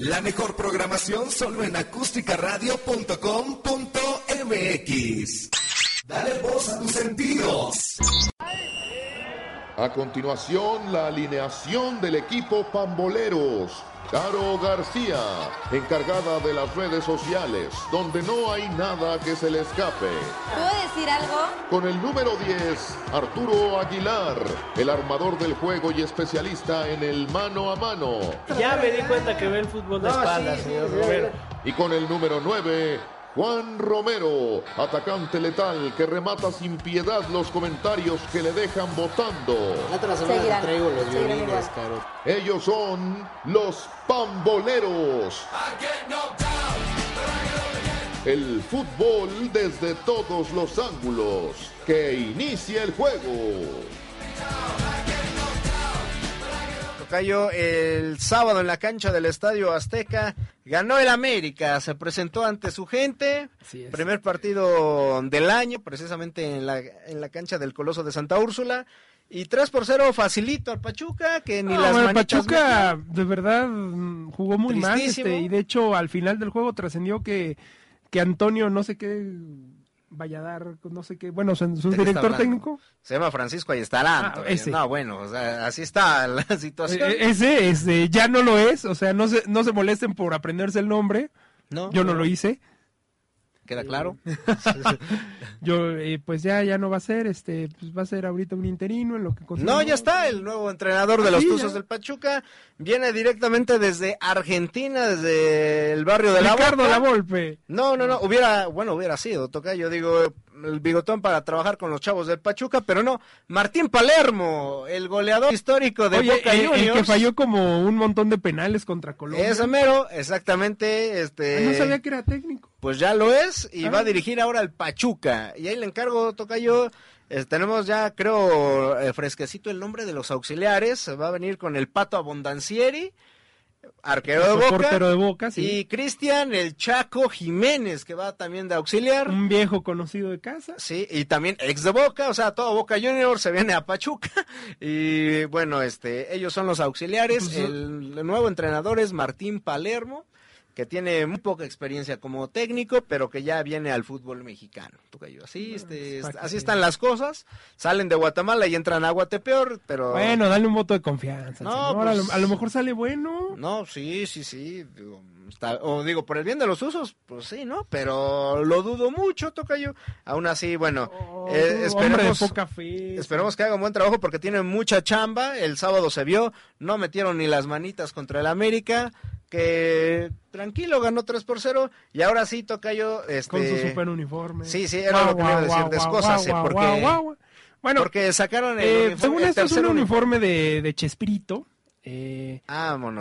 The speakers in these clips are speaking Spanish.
La mejor programación solo en acústicaradio.com.mx. Dale voz a tus sentidos. A continuación, la alineación del equipo Pamboleros. Caro García, encargada de las redes sociales, donde no hay nada que se le escape. ¿Puedo decir algo? Con el número 10, Arturo Aguilar, el armador del juego y especialista en el mano a mano. Ya me di cuenta que ve el fútbol de espaldas, señor Romero. Y con el número 9, Juan Romero, atacante letal que remata sin piedad los comentarios que le dejan votando. La traigo los violines, caro. Ellos son los Pamboleros. El fútbol desde todos los ángulos. Que inicie el juego. Tocayo, el sábado en la cancha del Estadio Azteca. Ganó el América, se presentó ante su gente, primer partido del año, precisamente en la, en la cancha del Coloso de Santa Úrsula, y 3 por 0 facilito al Pachuca, que ni No, las bueno, Pachuca de verdad jugó muy mal este, y de hecho al final del juego trascendió que, que Antonio no sé qué vaya a dar, no sé qué, bueno, su, su ¿De qué está director técnico, Se llama Francisco Ayestarán. Ah, ese. No, bueno, o sea, así está la situación. eh, ese este, ya no lo es, o sea, no se, no se molesten por aprenderse el nombre, ¿No? yo no lo hice, ¿Queda claro? yo eh, pues ya, ya no va a ser, este, pues va a ser ahorita un interino en lo que No, ya está, el nuevo entrenador de Ah, los sí, Tuzos ya. del Pachuca viene directamente desde Argentina, desde el barrio de La Ricardo. La Volpe. No, no, no, hubiera, bueno, hubiera sido, toca, yo digo, el bigotón para trabajar con los chavos del Pachuca, pero no, Martín Palermo, el goleador histórico de Oye, Boca el Juniors. que falló como un montón de penales contra Colombia. Ese mero, exactamente, este... Ay, no sabía que era técnico. Pues ya lo es y Ah. va a dirigir ahora al Pachuca. Y ahí le encargo, Tocayo. eh, tenemos ya, creo, eh, fresquecito el nombre de los auxiliares. Va a venir con el Pato Abondancieri, arquero de Boca. portero de Boca, sí. Y Cristian el Chaco Jiménez, que va también de auxiliar. Un viejo conocido de casa. Sí, y también ex de Boca, o sea, todo Boca Junior se viene a Pachuca. Y bueno, este, ellos son los auxiliares. Pues, el, el nuevo entrenador es Martín Palermo, que tiene muy poca experiencia como técnico, pero que ya viene al fútbol mexicano. Tocayo. Así, este, que- así están las cosas. Salen de Guatemala y entran a Guatepeor, pero. Bueno, dale un voto de confianza. No, señor. a, lo, pues- a lo mejor sale bueno. No, sí, sí, sí. digo, está- o digo, por el bien de los usos, pues sí, ¿no? Pero lo dudo mucho, Tocayo. Aún así, bueno, Oh, eh, esperemos. Esperemos que haga un buen trabajo porque tiene mucha chamba. El sábado se vio, no metieron ni las manitas contra el América, que tranquilo ganó 3 por 0 y ahora sí toca yo este Con su super uniforme. Sí, sí, era lo que me iba a decir, descósase, porque- Bueno, porque sacaron el eh, uniforme- según el esto es un tercer uniforme de, de Chespirito. Eh,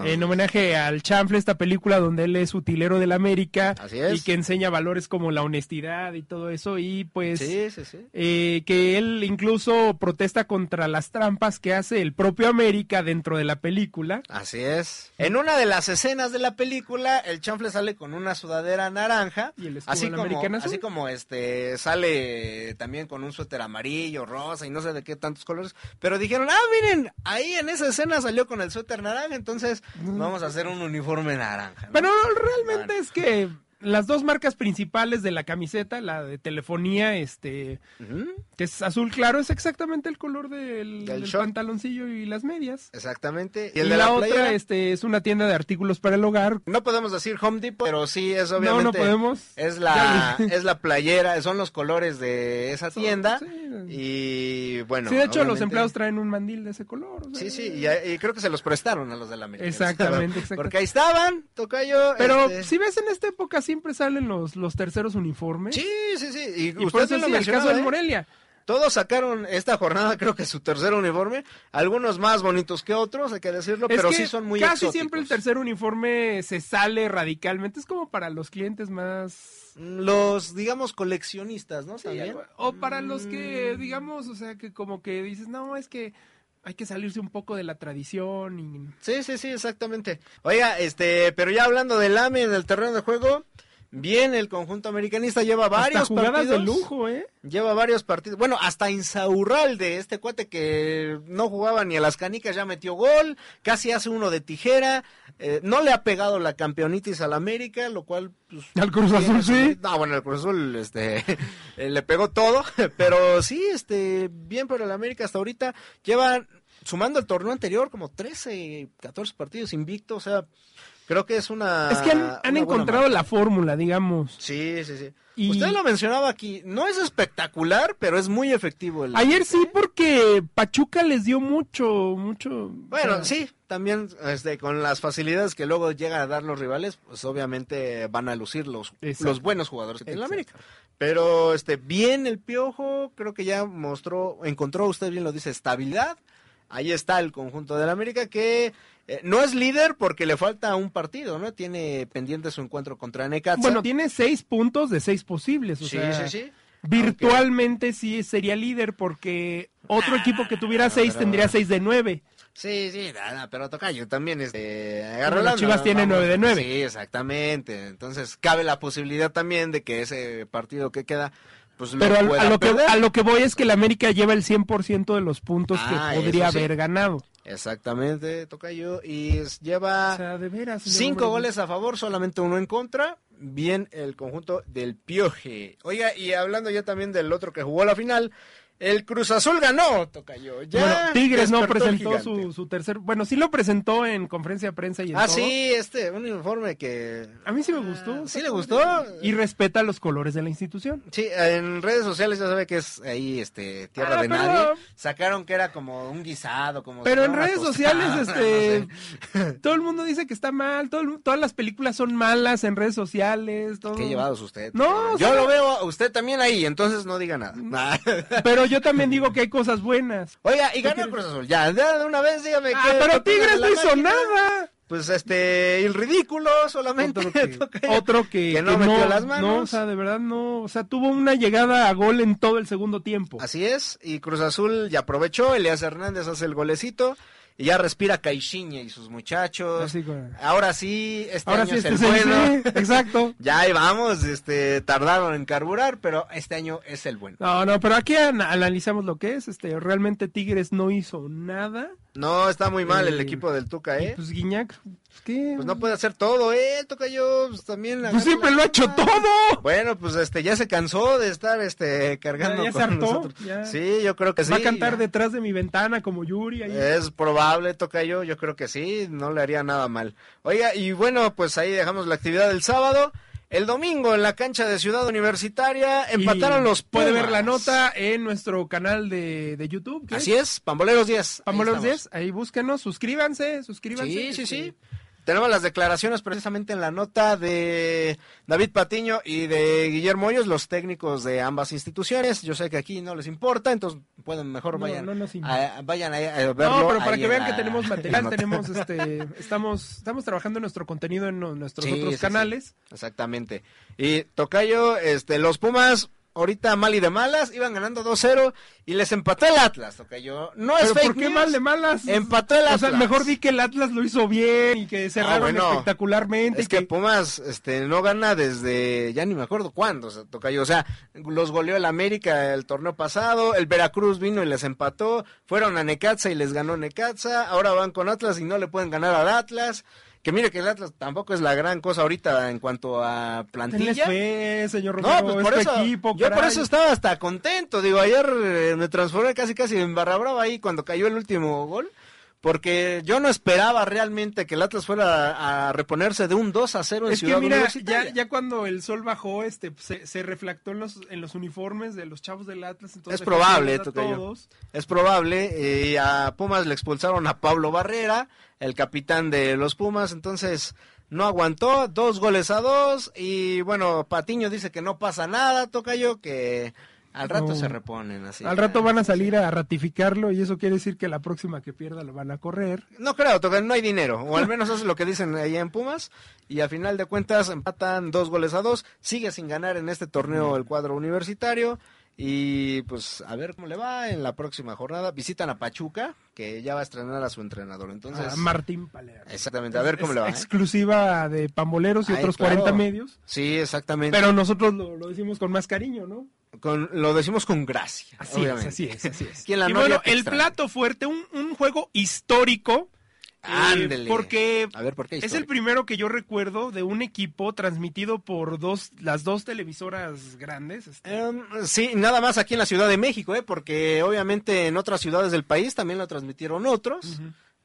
en homenaje al Chanfle, esta película donde él es utilero del América Así es. y que enseña valores como la honestidad y todo eso y pues Sí, sí, sí. eh, que él incluso protesta contra las trampas que hace el propio América dentro de la película. Así es. En una de las escenas de la película, el chanfle sale con una sudadera naranja, Y el así como, así como este sale también con un suéter amarillo, rosa y no sé de qué tantos colores, pero dijeron, ah, miren, ahí en esa escena salió con el suéter naranja, entonces vamos a hacer un uniforme naranja. ¿no? Pero realmente Bueno. es que las dos marcas principales de la camiseta, la de telefonía, este, que es azul claro, es exactamente el color del, Del del short. pantaloncillo y las medias. Exactamente. Y, el de la, la, otra este, es una tienda de artículos para el hogar. No podemos decir Home Depot, pero sí es No, obviamente. no podemos. Es la, es la playera, son los colores de esa tienda. Sí. Y bueno. Sí, de hecho, los empleados traen un mandil de ese color. o sea, Sí, sí, y, y creo que se los prestaron a los de la América. Exactamente, exacto. Porque ahí estaban, Tocayo. Pero este, si ves en esta época siempre salen los, los terceros uniformes. Sí, sí, sí. Y, y usted por eso lo el caso del ¿eh? Morelia. todos sacaron esta jornada, creo que su tercer uniforme, algunos más bonitos que otros, hay que decirlo, Es pero que sí son muy Casi exóticos. siempre el tercer uniforme se sale radicalmente. Es como para los clientes más. Los, digamos, coleccionistas, ¿no? Sí, También. algo- o para los que, digamos, o sea, que como que dices, no, es que hay que salirse un poco de la tradición y. Sí, sí, sí, exactamente. Oiga, este, pero ya hablando del AME en el terreno de juego, bien, el conjunto americanista lleva varios Hasta jugadas partidos. de lujo, ¿eh? Lleva varios partidos. Bueno, hasta Insaurralde, este cuate que no jugaba ni a las canicas, ya metió gol, casi hace uno de tijera. eh, no le ha pegado la campeonitis al América, lo cual. Pues, Al Cruz Azul, sí. No, bueno, el Cruz Azul este, eh, le pegó todo, pero sí, este, bien por el América hasta ahorita. Lleva, sumando el torneo anterior, como 13, 14 partidos invicto, o sea, creo que es una. es que han, han encontrado la fórmula, digamos. Sí, sí, sí. Y- Usted lo mencionaba aquí, no es espectacular, pero es muy efectivo. El... Ayer sí, porque Pachuca les dio mucho, mucho. Bueno, o sea, sí, también este, con las facilidades que luego llegan a dar los rivales, pues obviamente van a lucir los, Exacto. los buenos jugadores tiene la. América. Pero este, bien el piojo, creo que ya mostró, encontró, usted bien lo dice, estabilidad. Ahí está el conjunto de la América que eh, no es líder porque le falta un partido, ¿no? Tiene pendiente su encuentro contra Necaxa. Bueno, tiene seis puntos de seis posibles. O sí, sea, sí, sí. Virtualmente sí sería líder porque otro equipo que tuviera seis pero- tendría seis de nueve. Sí, sí, nada, pero Tocayo también este agarra Bueno, la las Chivas tienen vamos. nueve de nueve. Sí, exactamente. Entonces cabe la posibilidad también de que ese partido que queda pues Pero a, lo que, a lo que voy es que el América lleva el 100% de los puntos Ah, que podría eso sí. haber ganado. Exactamente, Tocayo y es- lleva O sea, de veras. señor cinco goles a favor, solamente uno en contra. Bien el conjunto del Pioje. Oiga, y hablando ya también del otro que jugó la final, el Cruz Azul ganó, Tocayo. Ya Bueno, Tigres no presentó su, su tercer. Bueno, sí lo presentó en conferencia de prensa y en Ah, todo. sí, este, un uniforme que A mí sí me gustó. ¿Sí le gustó? Y respeta los colores de la institución. Sí, en redes sociales ya sabe que es ahí, este, tierra Ah, de pero- nadie. Sacaron que era como un guisado, como. Pero en redes tostada, sociales, no este, sé. todo el mundo dice que está mal, todo el- todas las películas son malas en redes sociales, todo. Qué llevados usted. No, yo lo veo a usted también ahí, entonces no diga nada. Pero yo también digo que hay cosas buenas. Oiga, y ¿Qué ganó quieres? Cruz Azul. Ya, de una vez dígame Ah, pero Tigres no hizo nada. Pues este, el ridículo solamente. Otro que, otro que, Que no que metió las manos. No, o sea, de verdad no. O sea, tuvo una llegada a gol en todo el segundo tiempo. Así es, y Cruz Azul ya aprovechó, Elías Hernández hace el golecito, y ya respira Caixinha y sus muchachos. Así Ahora sí, este Ahora año sí, es este el es el- bueno. sí, exacto. Ya ahí vamos, este, tardaron en carburar, pero este año es el bueno. No, no, pero aquí an- analizamos lo que es. Este, realmente Tigres no hizo nada. No, está muy mal el Eh, equipo del Tuca, ¿eh? pues Guiñac, ¿qué? Pues no puede hacer todo, ¿eh? Toca yo, pues también. Pues agarra siempre la lo ha hecho todo. Bueno, pues este, ya se cansó de estar, este, cargando Ya- ya se con hartó, nosotros. ya. Sí, yo creo que sí. Va a cantar detrás de mi ventana como Yuri. ahí. Es probable, toca yo, yo creo que sí, no le haría nada mal. Oiga, y bueno, pues ahí dejamos la actividad del sábado. El domingo en la cancha de Ciudad Universitaria empataron Y los Puede Pumas. ver la nota en nuestro canal de, de YouTube. ¿qué Así es, Pamboleros 10. ahí Pamboleros estamos. 10, ahí búsquenos, suscríbanse, suscríbanse. Sí, sí, este, sí. Tenemos las declaraciones precisamente en la nota de David Patiño y de Guillermo Hoyos, los técnicos de ambas instituciones. Yo sé que aquí no les importa, entonces pueden mejor No, vayan no nos importa. a, vayan a, a verlo. No, pero para ahí que vean la- que tenemos material, tenemos este, estamos, estamos trabajando nuestro contenido en no- nuestros Sí, otros sí, sí. canales. Exactamente. Y Tocayo, este, los Pumas, ahorita mal y de malas, iban ganando 2-0 y les empató el Atlas, Tocayo. No es fake ¿por qué news. mal de malas? Empató el O sea, Atlas. mejor di que el Atlas lo hizo bien y que cerraron bueno. espectacularmente. Es y que Pumas este, no gana desde, ya ni me acuerdo cuándo, o sea, Tocayo. O sea, los goleó el América el torneo pasado, el Veracruz vino y les empató, fueron a Necaxa y les ganó Necaxa, ahora van con Atlas y no le pueden ganar al Atlas. Que mire que el Atlas tampoco es la gran cosa ahorita en cuanto a plantilla. señor Romero, No, pues es por eso, equipo, yo por eso estaba hasta contento. Digo, ayer eh, me transformé casi casi en barra brava ahí cuando cayó el último gol. Porque yo no esperaba realmente que el Atlas fuera a, a reponerse de un 2 a 0 en Es que Ciudad mira, Universitaria. ya, ya cuando el sol bajó, este, se, se reflectó en los, en los uniformes de los chavos del Atlas. Entonces Es probable, todos. Es probable. eh, y a Pumas le expulsaron a Pablo Barrera, el capitán de los Pumas. Entonces no aguantó. Dos goles a dos. Y bueno, Patiño dice que no pasa nada, Tocayo, que Al rato No. se reponen así. Al rato van a salir a ratificarlo y eso quiere decir que la próxima que pierda lo van a correr. No creo, no hay dinero. O al menos eso es lo que dicen ahí en Pumas. Y a final de cuentas empatan dos goles a dos. Sigue sin ganar en este torneo el cuadro universitario. Y pues a ver cómo le va en la próxima jornada. Visitan a Pachuca, que ya va a estrenar a su entrenador. Entonces, a Martín Palermo. exactamente, a ver cómo Es le va. ¿eh? Exclusiva de Pamboleros y Ay, otros claro. 40 medios. Sí, exactamente. Pero nosotros lo, lo decimos con más cariño, ¿no? Con, lo decimos con gracia. Así obviamente. es, así es, así es. Aquí en la y bueno, el plato fuerte, un, un juego histórico. eh, Ándele. porque A ver, ¿por qué es el primero que yo recuerdo de un equipo transmitido por dos, las dos televisoras grandes. este, Em, sí, nada más aquí en la Ciudad de México, ¿eh? porque obviamente en otras ciudades del país también lo transmitieron otros.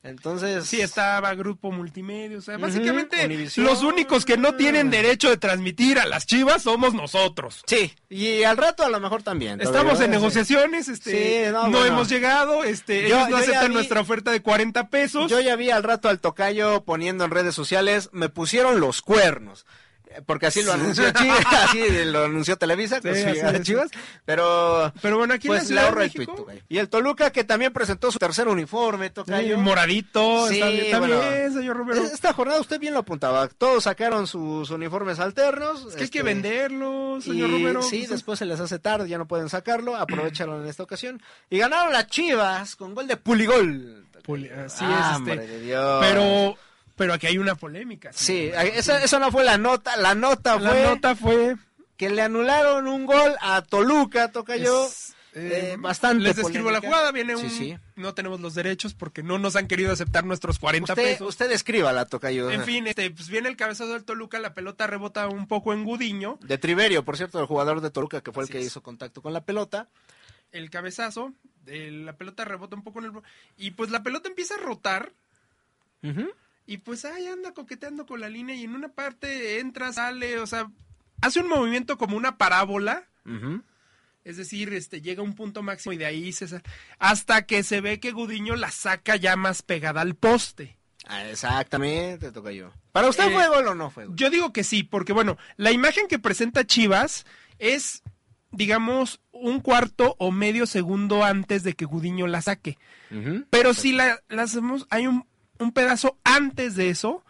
Entonces, Sí, estaba Grupo Multimedia, o sea, básicamente los únicos que no tienen derecho de transmitir a las chivas somos nosotros. Sí, y al rato a lo mejor también. Estamos en negociaciones, este, Sí, no, no, bueno. hemos llegado, este, Yo- ellos no aceptan vi- nuestra oferta de 40 pesos. Yo ya vi al rato al tocayo poniendo en redes sociales, me pusieron los cuernos. Porque así lo anunció Chivas, así lo anunció Televisa Sí, su así llegada de es. Chivas, pero Pero bueno, aquí pues la le ahorro el tuit. Y el Toluca que también presentó su tercer uniforme, sí, tocayo. moradito, Sí, está bien, está bueno. bien, señor Romero. Esta jornada usted bien lo apuntaba, todos sacaron sus uniformes alternos. Es que hay que este, venderlos, señor y Romero. Sí, pues, después se les hace tarde, ya no pueden sacarlo, aprovecharon en esta ocasión. Y ganaron las Chivas con gol de Puligol. Puli- así Ah, es, este, de Dios. pero, pero aquí hay una polémica. Sí, señor. esa, esa no fue la nota, la nota La fue nota fue que le anularon un gol a Toluca, toca yo. Es, eh, eh, bastante Les describo la jugada, viene un... Sí, sí. No tenemos los derechos porque no nos han querido aceptar nuestros 40 Usted, pesos. usted escríbala, toca yo. En fin, este, pues viene el cabezazo del Toluca, la pelota rebota un poco en Gudiño, De Triverio, por cierto, el jugador de Toluca que fue el que es. hizo contacto con la pelota. el cabezazo, eh, la pelota rebota un poco en el... Y pues la pelota empieza a rotar Ujú. Y pues ahí anda coqueteando con la línea y en una parte entra, sale, o sea, hace un movimiento como una parábola. Es decir, este llega a un punto máximo y de ahí se sa- hasta que se ve que Gudiño la saca ya más pegada al poste. Ah, exactamente, toca yo. ¿Para usted Eh, fue gol o no fue gol? Yo digo que sí, porque bueno, la imagen que presenta Chivas es, digamos, un cuarto o medio segundo antes de que Gudiño la saque. Pero si la, la hacemos, hay un, un pedazo antes de eso,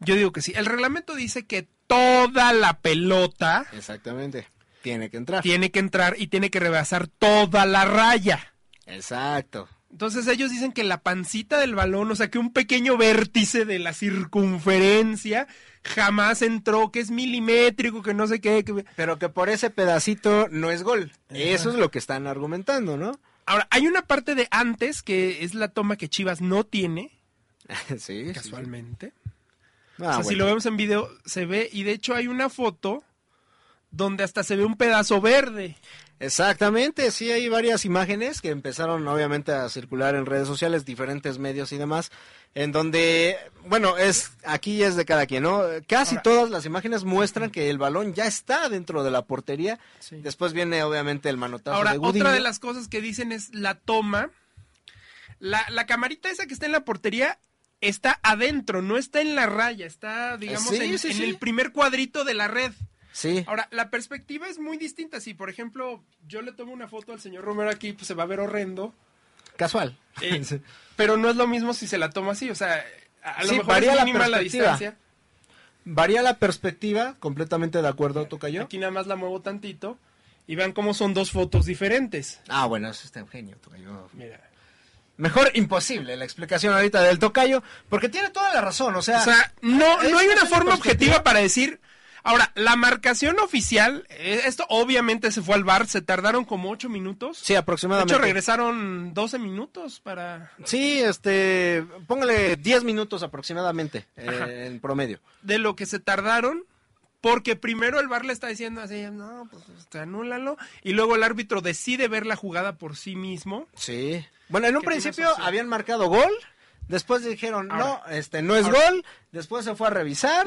yo digo que sí. El reglamento dice que toda la pelota Exactamente. Tiene que entrar. tiene que entrar y tiene que rebasar toda la raya. Exacto. Entonces ellos dicen que la pancita del balón, o sea que un pequeño vértice de la circunferencia jamás entró, que es milimétrico, que no sé qué. que- Pero que por ese pedacito no es gol. Eso es lo que están argumentando, ¿no? Ahora, hay una parte de antes que es la toma que Chivas no tiene, sí, sí, sí. casualmente. Ah, o sea, si lo vemos en video, se ve, y de hecho hay una foto donde hasta se ve un pedazo verde. Exactamente, sí hay varias imágenes que empezaron obviamente a circular en redes sociales, diferentes medios y demás, en donde, bueno, es aquí es de cada quien, ¿no? Casi Ahora- todas las imágenes muestran que el balón ya está dentro de la portería. Sí. Después viene obviamente el manotazo Ahora, de otra de las cosas que dicen es la toma. La, la camarita esa que está en la portería está adentro, no está en la raya, está, digamos, Sí, en, sí, en sí. el primer cuadrito de la red. Sí. Ahora, la perspectiva es muy distinta. Si, por ejemplo, yo le tomo una foto al señor Romero aquí, pues se va a ver horrendo. Casual. Eh, pero no es lo mismo si se la toma así. O sea, a, lo mejor varía es la mínima la perspectiva. distancia. Varía la perspectiva, completamente de acuerdo, Tocayo. Aquí nada más la muevo tantito. Y vean cómo son dos fotos diferentes. Ah, bueno, eso está genio, Tocayo. Mira. Mejor imposible la explicación ahorita del Tocayo, porque tiene toda la razón, o sea... O sea, no, no hay una forma objetiva para decir. Ahora, la marcación oficial, eh, esto obviamente se fue al bar, se tardaron como ocho minutos. sí, de aproximadamente. hecho, regresaron 12 minutos para. Sí, este, póngale 10 minutos aproximadamente eh, en promedio. de lo que se tardaron, porque primero el bar le está diciendo así, no, pues este, anúlalo, y luego el árbitro decide ver la jugada por sí mismo. Sí. Bueno, en un principio habían marcado gol, después dijeron, Ahora. no, este no es Ahora. gol, después se fue a revisar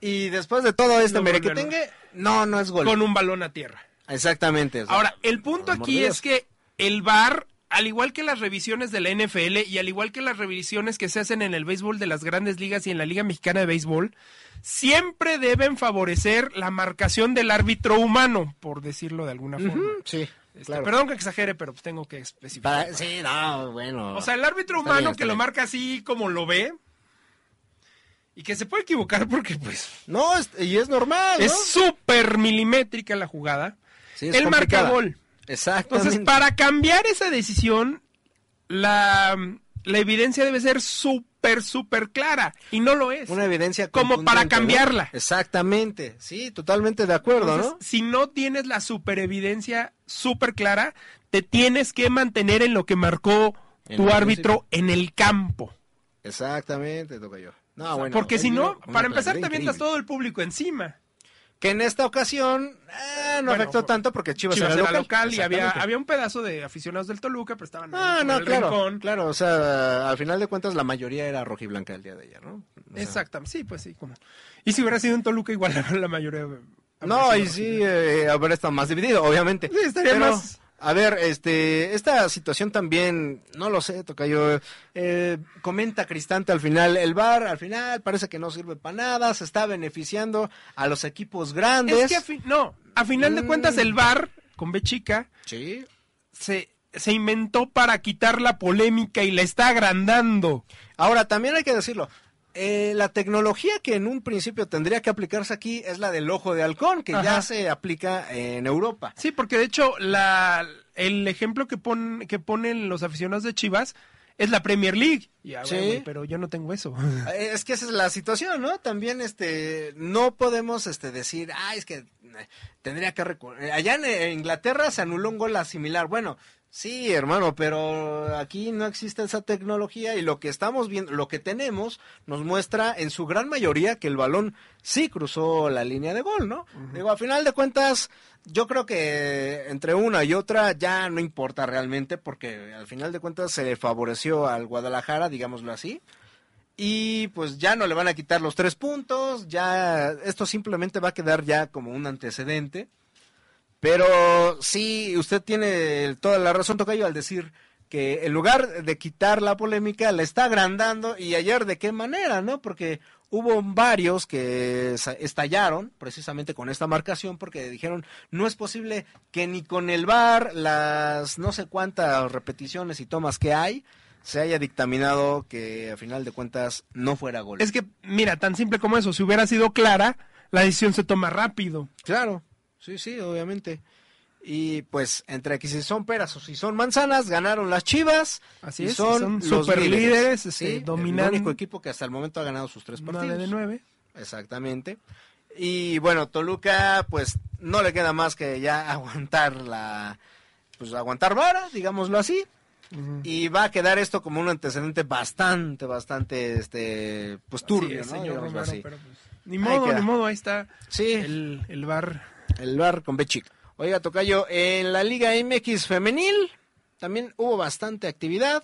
y después de todo este volvieron. merequetengue, no, no es gol. con un balón a tierra. Exactamente. Ahora, el punto aquí es que el VAR, al igual que las revisiones de la NFL y al igual que las revisiones que se hacen en el béisbol de las grandes ligas y en la Liga Mexicana de Béisbol, siempre deben favorecer la marcación del árbitro humano, por decirlo de alguna forma. Sí. Este, Claro. Perdón que exagere, pero pues tengo que especificar. Para- sí, no, bueno. O sea, el árbitro humano bien, que lo marca así como lo ve y que se puede equivocar porque pues No, es- y es normal, ¿no? es súper milimétrica la jugada. Sí, es Él marca complicada. gol. Exactamente. Entonces, para cambiar esa decisión, la, la evidencia debe ser súper, súper clara. Y no lo es. Una evidencia Como para cambiarla. Exactamente. Sí, totalmente de acuerdo, Entonces, ¿no? si no tienes la super evidencia súper clara, te tienes que mantener en lo que marcó En tu árbitro en el campo. Exactamente, toca yo. No, bueno, Porque si no, para empezar, te avientas todo el público encima. Que en esta ocasión eh, no Bueno, afectó tanto porque Chivas, Chivas era local, local y había, había un pedazo de aficionados del Toluca, pero estaban Ah, por no, el claro, rincón. claro, o sea, al final de cuentas la mayoría era rojiblanca el día de ayer, ¿no? O sea, Exactamente, sí, pues sí, como. Y si hubiera sido en Toluca, igual la, mayoría. No, y sí, eh, habría estado más dividido, obviamente. Sí, estaría Pero, más- A ver, este, esta situación también, no lo sé, Tocayo, eh, comenta Cristante al final, el VAR al final parece que no sirve para nada, se está beneficiando a los equipos grandes. Es que, a fin- no, a final de Mm. cuentas, el VAR, con B chica, Sí, se, se inventó para quitar la polémica y la está agrandando. Ahora, también hay que decirlo. Eh, la tecnología que en un principio tendría que aplicarse aquí es la del ojo de halcón, que ya se aplica en Europa. Sí, porque de hecho, la, el ejemplo que, pon, que ponen los aficionados de Chivas es la Premier League. Ya, Sí. güey, pero yo no tengo eso. Eh, Es que esa es la situación, ¿no? También este no podemos este decir, ah, es que eh, tendría que recurrir. Allá en eh, Inglaterra se anuló un gol similar. Bueno, sí, hermano, pero aquí no existe esa tecnología y lo que estamos viendo, lo que tenemos nos muestra en su gran mayoría que el balón sí cruzó la línea de gol, ¿no? Digo, a final de cuentas, yo creo que entre una y otra ya no importa realmente porque al final de cuentas se le favoreció al Guadalajara, digámoslo así. Y pues ya no le van a quitar los tres puntos, ya esto simplemente va a quedar ya como un antecedente. Pero sí, usted tiene toda la razón, Tocayo, al decir que en lugar de quitar la polémica, la está agrandando. Y ayer, ¿de qué manera, no? Porque hubo varios que estallaron precisamente con esta marcación porque dijeron, no es posible que ni con el VAR, las no sé cuántas repeticiones y tomas que hay, se haya dictaminado que a final de cuentas no fuera gol. es que, mira, tan simple como eso, si hubiera sido clara, la decisión se toma rápido. Claro, sí, sí, obviamente. Y pues entre que si son peras o si son manzanas, ganaron las Chivas. Así y es, son, son los superlíderes, líderes, este, sí, dominan- El único equipo que hasta el momento ha ganado sus tres partidos. 9 de 9. Exactamente. Y bueno, Toluca, pues no le queda más que ya aguantar la, pues aguantar vara, digámoslo así. Y va a quedar esto como un antecedente bastante, bastante, este, pues turbio, es, ¿no? señor Romero, así. pero, pues, ni modo, ni modo, ahí está Sí. el, el bar. El bar con B chica. Oiga, Tocayo, en la Liga MX femenil también hubo bastante actividad.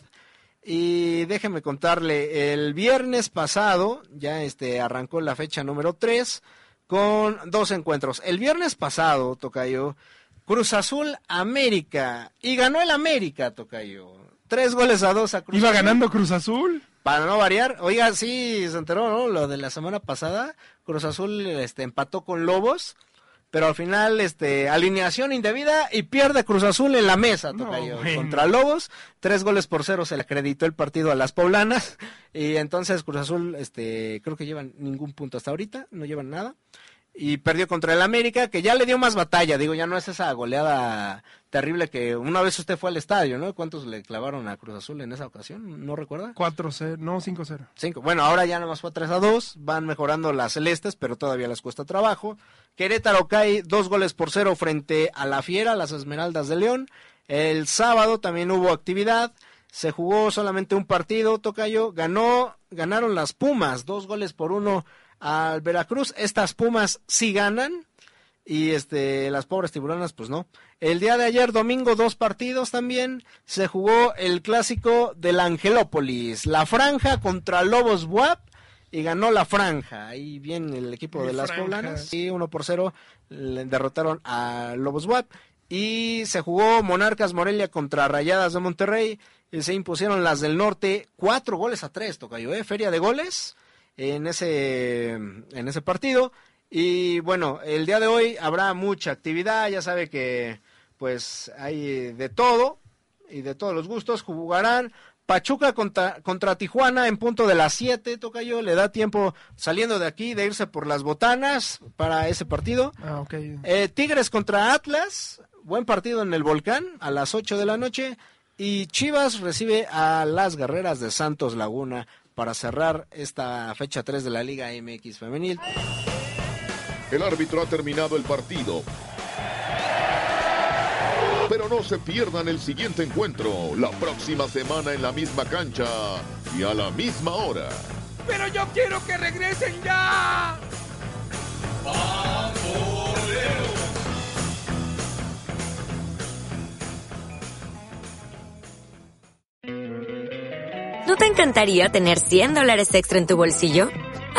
Y déjeme contarle, el viernes pasado ya este arrancó la fecha número 3 con dos encuentros. El viernes pasado, Tocayo, Cruz Azul América. Y ganó el América, Tocayo. Tres goles a dos a Cruz Iba Azul. ganando Cruz Azul. Para no variar, oiga, sí, se enteró, ¿no? Lo de la semana pasada, Cruz Azul este, empató con Lobos, pero al final, este, alineación indebida y pierde Cruz Azul en la mesa, tocayo, contra Lobos, tres goles por cero se le acreditó el partido a las poblanas, y entonces Cruz Azul, este, creo que llevan ningún punto hasta ahorita, no llevan nada, y perdió contra el América, que ya le dio más batalla, digo, ya no es esa goleada terrible que una vez usted fue al estadio, ¿no? ¿Cuántos le clavaron a Cruz Azul en esa ocasión? ¿No recuerda? 4-0, no 5-0. Cinco. Bueno, ahora ya nada más fue 3 a 2. Van mejorando las celestes, pero todavía les cuesta trabajo. Querétaro cae dos goles por cero frente a la Fiera, las Esmeraldas de León. El sábado también hubo actividad. Se jugó solamente un partido, Tocayo. Ganó, ganaron las Pumas, dos goles por uno al Veracruz. Estas Pumas sí ganan. Y este, las pobres tiburonas, pues no. El día de ayer, domingo, dos partidos también. Se jugó el clásico del Angelópolis. La franja contra Lobos Buap. Y ganó la franja. Ahí viene el equipo de las poblanas. Y uno por cero le derrotaron a Lobos Buap. Y se jugó Monarcas Morelia contra Rayadas de Monterrey. Y se impusieron las del norte. Cuatro goles a tres, Tocayo, ¿eh? Feria de goles en ese, en ese partido. Y bueno, el día de hoy habrá mucha actividad, ya sabe que pues hay de todo y de todos los gustos. Jugarán Pachuca contra, contra Tijuana en punto de las 7, toca yo, le da tiempo saliendo de aquí de irse por las botanas para ese partido. Ah, ok. Eh, Tigres contra Atlas, buen partido en el Volcán a las 8 de la noche. Y Chivas recibe a las guerreras de Santos Laguna para cerrar esta fecha 3 de la Liga MX Femenil. El árbitro ha terminado el partido. Pero no se pierdan el siguiente encuentro, la próxima semana en la misma cancha y a la misma hora. Pero yo quiero que regresen ya. ¿No te encantaría tener 100 dólares extra en tu bolsillo?